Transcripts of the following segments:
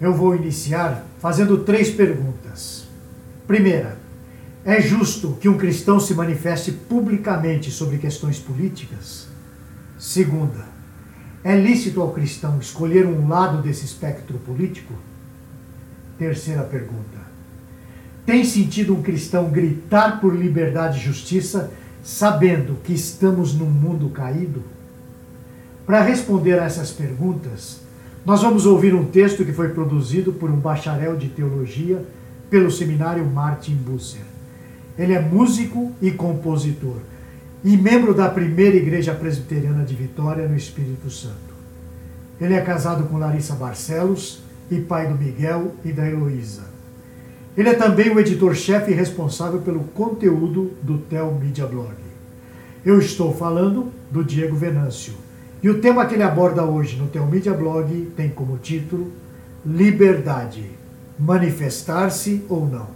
Eu vou iniciar fazendo três perguntas. Primeira, é justo que um cristão se manifeste publicamente sobre questões políticas? Segunda, é lícito ao cristão escolher um lado desse espectro político? Terceira pergunta, tem sentido um cristão gritar por liberdade e justiça sabendo que estamos num mundo caído? Para responder a essas perguntas, nós vamos ouvir um texto que foi produzido por um bacharel de teologia pelo seminário Martin Busser. Ele é músico e compositor e membro da primeira igreja presbiteriana de Vitória, no Espírito Santo. Ele é casado com Larissa Barcelos e pai do Miguel e da Heloísa. Ele é também o editor-chefe responsável pelo conteúdo do Tel Media Blog. Eu estou falando do Diego Venâncio e o tema que ele aborda hoje no Teomídia Blog tem como título Liberdade, manifestar-se ou não.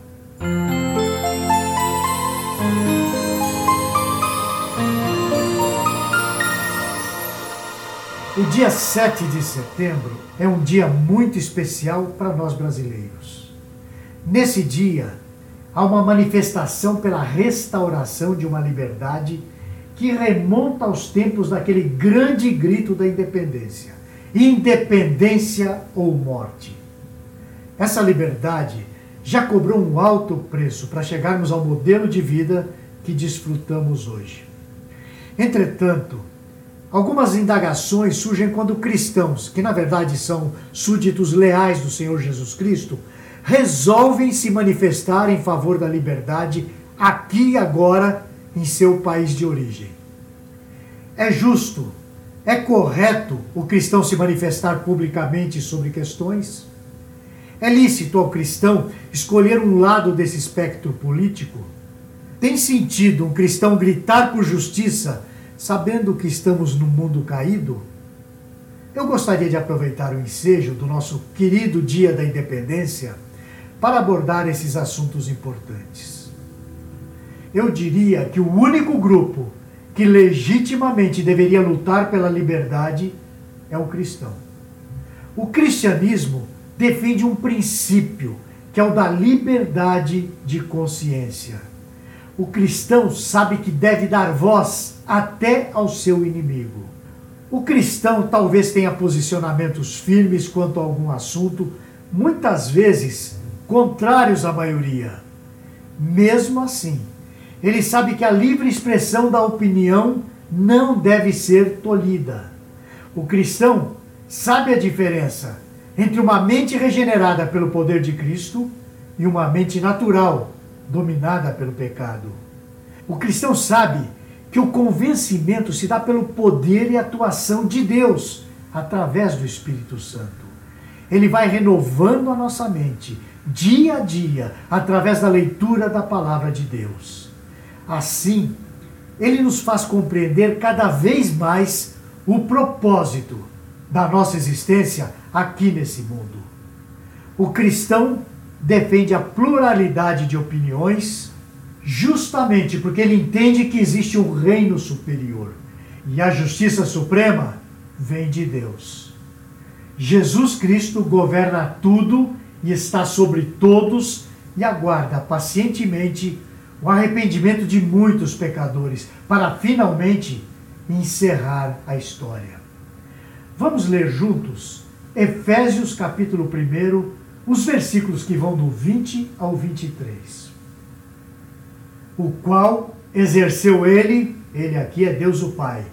O dia 7 de setembro é um dia muito especial para nós brasileiros. Nesse dia, há uma manifestação pela restauração de uma liberdade que remonta aos tempos daquele grande grito da independência: independência ou morte. Essa liberdade já cobrou um alto preço para chegarmos ao modelo de vida que desfrutamos hoje. Entretanto, algumas indagações surgem quando cristãos, que na verdade são súditos leais do Senhor Jesus Cristo, resolvem se manifestar em favor da liberdade aqui e agora em seu país de origem. É justo, é correto o cristão se manifestar publicamente sobre questões? É lícito ao cristão escolher um lado desse espectro político? Tem sentido um cristão gritar por justiça, sabendo que estamos num mundo caído? Eu gostaria de aproveitar o ensejo do nosso querido Dia da Independência para abordar esses assuntos importantes eu diria que o único grupo que legitimamente deveria lutar pela liberdade é o cristão. O cristianismo defende um princípio, que é o da liberdade de consciência. O cristão sabe que deve dar voz até ao seu inimigo. O cristão talvez tenha posicionamentos firmes quanto a algum assunto, muitas vezes contrários à maioria. Mesmo assim, ele sabe que a livre expressão da opinião não deve ser tolhida. O cristão sabe a diferença entre uma mente regenerada pelo poder de Cristo e uma mente natural dominada pelo pecado. O cristão sabe que o convencimento se dá pelo poder e atuação de Deus através do Espírito Santo. Ele vai renovando a nossa mente dia a dia através da leitura da palavra de Deus. Assim, ele nos faz compreender cada vez mais o propósito da nossa existência aqui nesse mundo. O cristão defende a pluralidade de opiniões justamente porque ele entende que existe um reino superior e a justiça suprema vem de Deus. Jesus Cristo governa tudo e está sobre todos e aguarda pacientemente o arrependimento de muitos pecadores, para finalmente encerrar a história. Vamos ler juntos Efésios capítulo 1, os versículos que vão do 20 ao 23. O qual exerceu ele, ele aqui é Deus o Pai,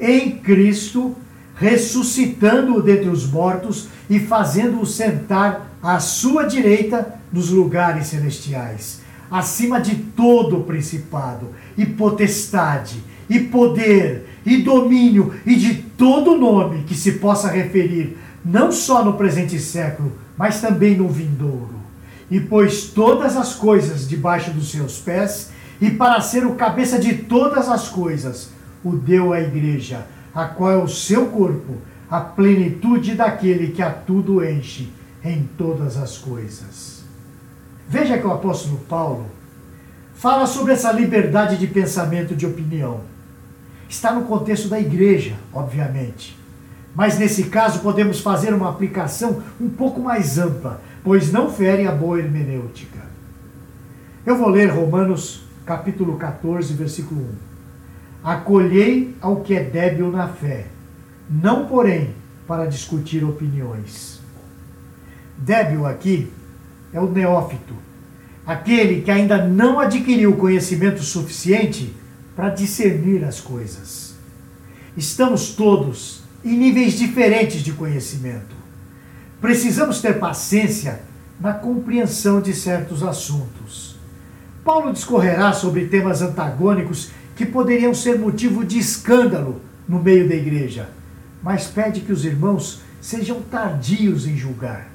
em Cristo, ressuscitando-o dentre os mortos e fazendo-o sentar à sua direita nos lugares celestiais acima de todo principado, e potestade, e poder, e domínio, e de todo nome que se possa referir, não só no presente século, mas também no vindouro. E pôs todas as coisas debaixo dos seus pés, e para ser o cabeça de todas as coisas, o deu à igreja, a qual é o seu corpo, a plenitude daquele que a tudo enche em todas as coisas. Veja que o apóstolo Paulo fala sobre essa liberdade de pensamento e de opinião. Está no contexto da igreja, obviamente. Mas nesse caso podemos fazer uma aplicação um pouco mais ampla, pois não fere a boa hermenêutica. Eu vou ler Romanos capítulo 14, versículo 1. Acolhei ao que é débil na fé, não porém para discutir opiniões. Débil aqui é o neófito, aquele que ainda não adquiriu conhecimento suficiente para discernir as coisas. Estamos todos em níveis diferentes de conhecimento. Precisamos ter paciência na compreensão de certos assuntos. Paulo discorrerá sobre temas antagônicos que poderiam ser motivo de escândalo no meio da igreja, mas pede que os irmãos sejam tardios em julgar.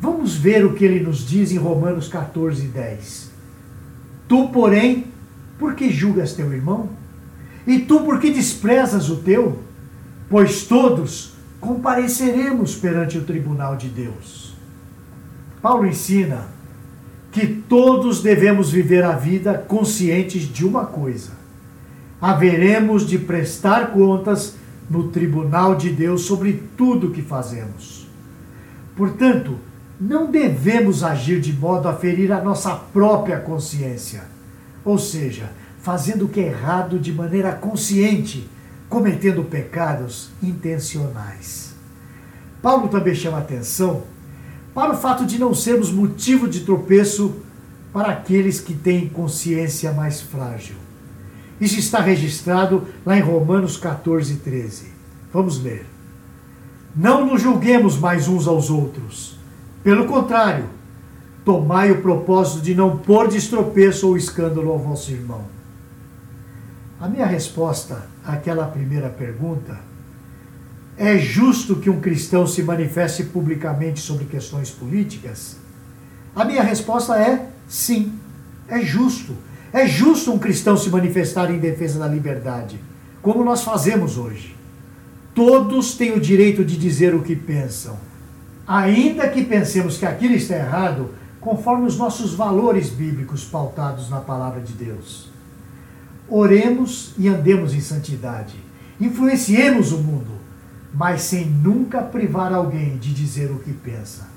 Vamos ver o que ele nos diz em Romanos 14, 10. Tu, porém, por que julgas teu irmão? E tu, por que desprezas o teu? Pois todos compareceremos perante o tribunal de Deus. Paulo ensina que todos devemos viver a vida conscientes de uma coisa: haveremos de prestar contas no tribunal de Deus sobre tudo o que fazemos. Portanto, não devemos agir de modo a ferir a nossa própria consciência, ou seja, fazendo o que é errado de maneira consciente, cometendo pecados intencionais. Paulo também chama atenção para o fato de não sermos motivo de tropeço para aqueles que têm consciência mais frágil. Isso está registrado lá em Romanos 14, 13. Vamos ler. Não nos julguemos mais uns aos outros pelo contrário, tomai o propósito de não pôr de estropeço ou escândalo ao vosso irmão. A minha resposta àquela primeira pergunta é justo que um cristão se manifeste publicamente sobre questões políticas? A minha resposta é sim, é justo. É justo um cristão se manifestar em defesa da liberdade, como nós fazemos hoje. Todos têm o direito de dizer o que pensam ainda que pensemos que aquilo está errado, conforme os nossos valores bíblicos pautados na palavra de Deus. Oremos e andemos em santidade. Influenciemos o mundo, mas sem nunca privar alguém de dizer o que pensa.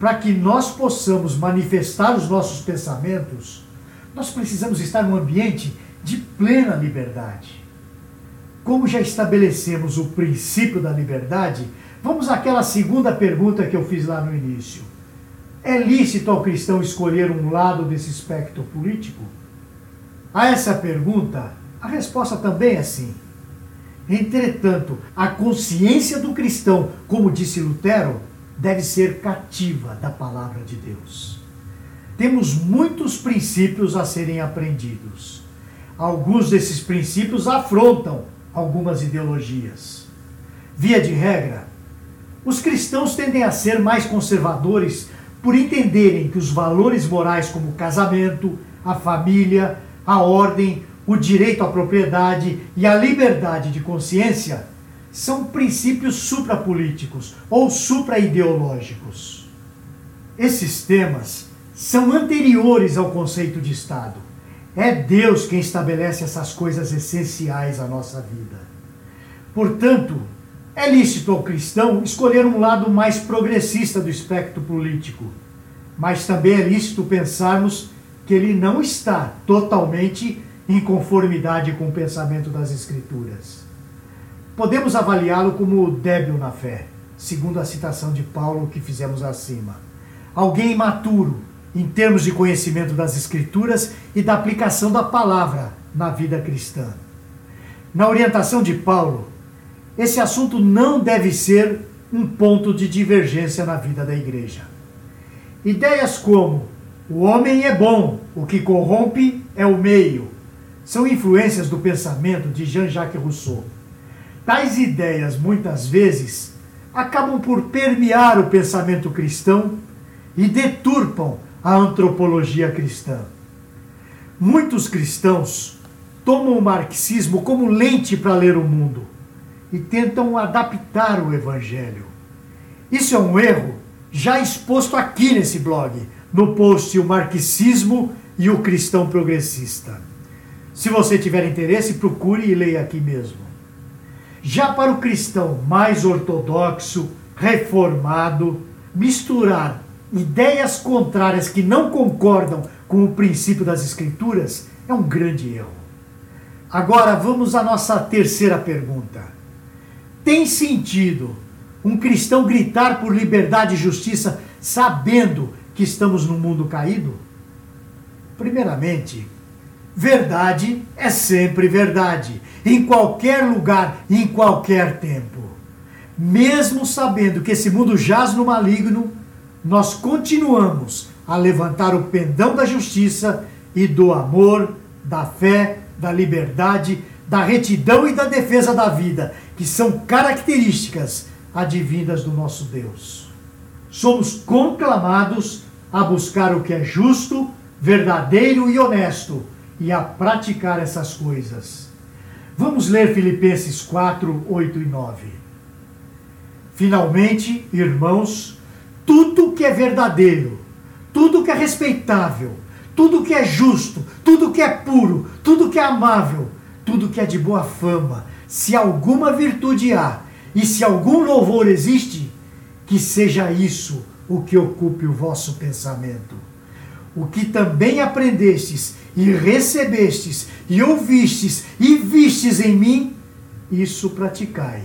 Para que nós possamos manifestar os nossos pensamentos, nós precisamos estar num ambiente de plena liberdade. Como já estabelecemos o princípio da liberdade, Vamos àquela segunda pergunta que eu fiz lá no início. É lícito ao cristão escolher um lado desse espectro político? A essa pergunta, a resposta também é sim. Entretanto, a consciência do cristão, como disse Lutero, deve ser cativa da palavra de Deus. Temos muitos princípios a serem aprendidos. Alguns desses princípios afrontam algumas ideologias. Via de regra, os cristãos tendem a ser mais conservadores por entenderem que os valores morais como o casamento, a família, a ordem, o direito à propriedade e a liberdade de consciência são princípios suprapolíticos ou supraideológicos. Esses temas são anteriores ao conceito de Estado. É Deus quem estabelece essas coisas essenciais à nossa vida. Portanto, é lícito ao cristão escolher um lado mais progressista do espectro político, mas também é lícito pensarmos que ele não está totalmente em conformidade com o pensamento das Escrituras. Podemos avaliá-lo como débil na fé, segundo a citação de Paulo que fizemos acima. Alguém imaturo em termos de conhecimento das Escrituras e da aplicação da palavra na vida cristã. Na orientação de Paulo, esse assunto não deve ser um ponto de divergência na vida da igreja. Ideias como o homem é bom, o que corrompe é o meio, são influências do pensamento de Jean-Jacques Rousseau. Tais ideias, muitas vezes, acabam por permear o pensamento cristão e deturpam a antropologia cristã. Muitos cristãos tomam o marxismo como lente para ler o mundo e tentam adaptar o evangelho. Isso é um erro já exposto aqui nesse blog, no post O Marxismo e o Cristão Progressista. Se você tiver interesse, procure e leia aqui mesmo. Já para o cristão mais ortodoxo, reformado, misturar ideias contrárias que não concordam com o princípio das Escrituras é um grande erro. Agora vamos à nossa terceira pergunta. Tem sentido um cristão gritar por liberdade e justiça sabendo que estamos num mundo caído? Primeiramente, verdade é sempre verdade, em qualquer lugar, em qualquer tempo. Mesmo sabendo que esse mundo jaz no maligno, nós continuamos a levantar o pendão da justiça e do amor, da fé, da liberdade, da retidão e da defesa da vida, que são características advindas do nosso Deus. Somos conclamados a buscar o que é justo, verdadeiro e honesto e a praticar essas coisas. Vamos ler Filipenses 4, 8 e 9. Finalmente, irmãos, tudo que é verdadeiro, tudo que é respeitável, tudo que é justo, tudo que é puro, tudo que é amável, tudo que é de boa fama, se alguma virtude há e se algum louvor existe, que seja isso o que ocupe o vosso pensamento. O que também aprendestes e recebestes e ouvistes e vistes em mim, isso praticai,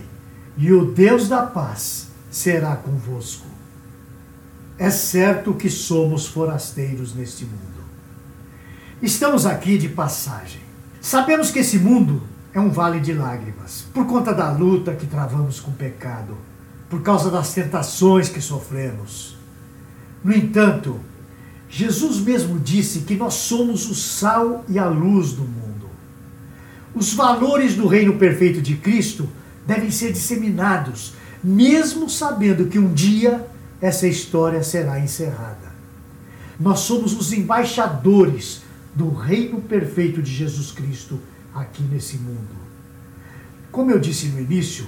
e o Deus da paz será convosco. É certo que somos forasteiros neste mundo. Estamos aqui de passagem. Sabemos que esse mundo é um vale de lágrimas, por conta da luta que travamos com o pecado, por causa das tentações que sofremos. No entanto, Jesus mesmo disse que nós somos o sal e a luz do mundo. Os valores do reino perfeito de Cristo devem ser disseminados, mesmo sabendo que um dia essa história será encerrada. Nós somos os embaixadores do reino perfeito de Jesus Cristo aqui nesse mundo. Como eu disse no início,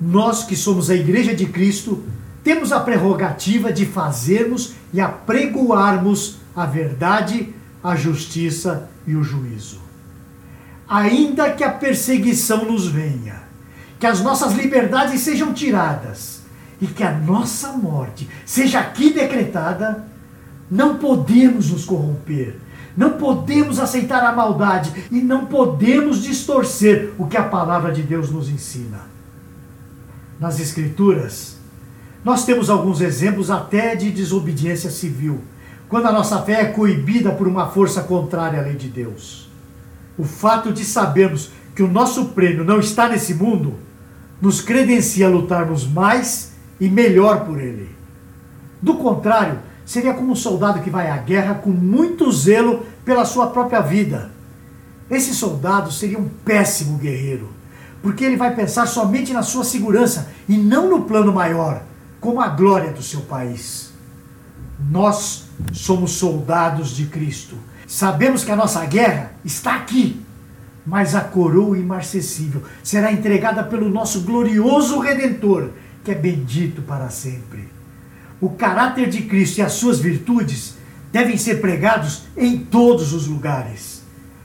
nós que somos a Igreja de Cristo temos a prerrogativa de fazermos e apregoarmos a verdade, a justiça e o juízo. Ainda que a perseguição nos venha, que as nossas liberdades sejam tiradas, e que a nossa morte seja aqui decretada, não podemos nos corromper, não podemos aceitar a maldade e não podemos distorcer o que a palavra de Deus nos ensina. Nas Escrituras, nós temos alguns exemplos até de desobediência civil, quando a nossa fé é coibida por uma força contrária à lei de Deus. O fato de sabermos que o nosso prêmio não está nesse mundo nos credencia a lutarmos mais e melhor por ele. Do contrário, seria como um soldado que vai à guerra com muito zelo pela sua própria vida. Esse soldado seria um péssimo guerreiro, porque ele vai pensar somente na sua segurança e não no plano maior, como a glória do seu país. Nós somos soldados de Cristo. Sabemos que a nossa guerra está aqui, mas a coroa imarcessível será entregada pelo nosso glorioso Redentor que é bendito para sempre. O caráter de Cristo e as suas virtudes devem ser pregados em todos os lugares.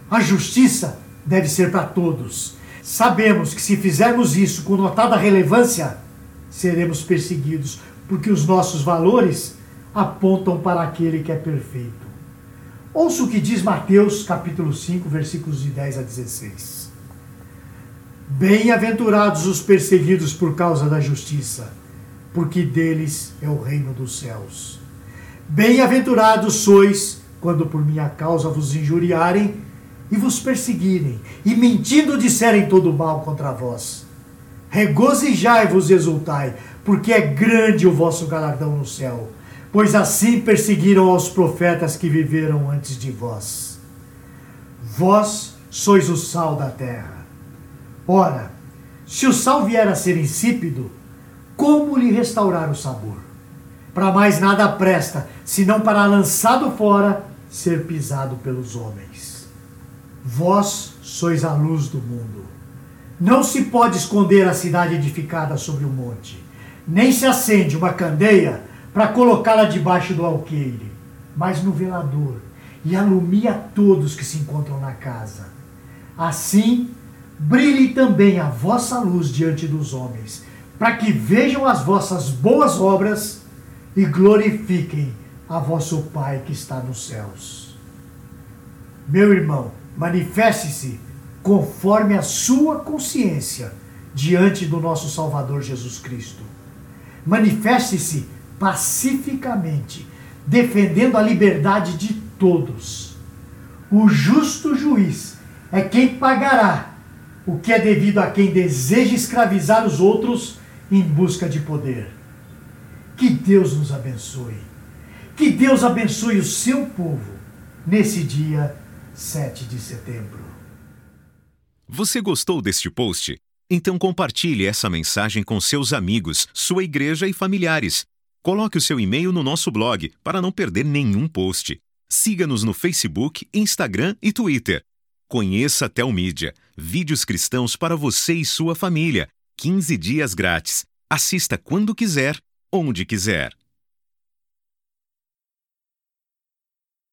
A justiça deve ser para todos. Sabemos que se fizermos isso com notada relevância, seremos perseguidos, porque os nossos valores apontam para aquele que é perfeito. Ouça o que diz Mateus capítulo 5, versículos de 10 a 16. Bem-aventurados os perseguidos por causa da justiça, porque deles é o reino dos céus. Bem-aventurados sois quando por minha causa vos injuriarem e vos perseguirem, e mentindo disserem todo mal contra vós. Regozijai-vos e exultai, porque é grande o vosso galardão no céu, pois assim perseguiram aos profetas que viveram antes de vós. Vós sois o sal da terra. Ora, se o sal vier a ser insípido, como lhe restaurar o sabor? Para mais nada presta, senão para lançado fora, ser pisado pelos homens. Vós sois a luz do mundo. Não se pode esconder a cidade edificada sobre o um monte, nem se acende uma candeia para colocá-la debaixo do alqueire, mas no velador, e alumia todos que se encontram na casa. Assim, brilhe também a vossa luz diante dos homens, para que vejam as vossas boas obras e glorifiquem a vosso Pai que está nos céus. Meu irmão, manifeste-se conforme a sua consciência diante do nosso Salvador Jesus Cristo. Manifeste-se pacificamente, defendendo a liberdade de todos. O justo juiz é quem pagará o que é devido a quem deseja escravizar os outros em busca de poder. Que Deus nos abençoe. Que Deus abençoe o seu povo nesse dia 7 de setembro. Você gostou deste post? Então compartilhe essa mensagem com seus amigos, sua igreja e familiares. Coloque o seu e-mail no nosso blog para não perder nenhum post. Siga-nos no Facebook, Instagram e Twitter. Conheça a Telmídia, vídeos cristãos para você e sua família. 15 dias grátis. Assista quando quiser, onde quiser.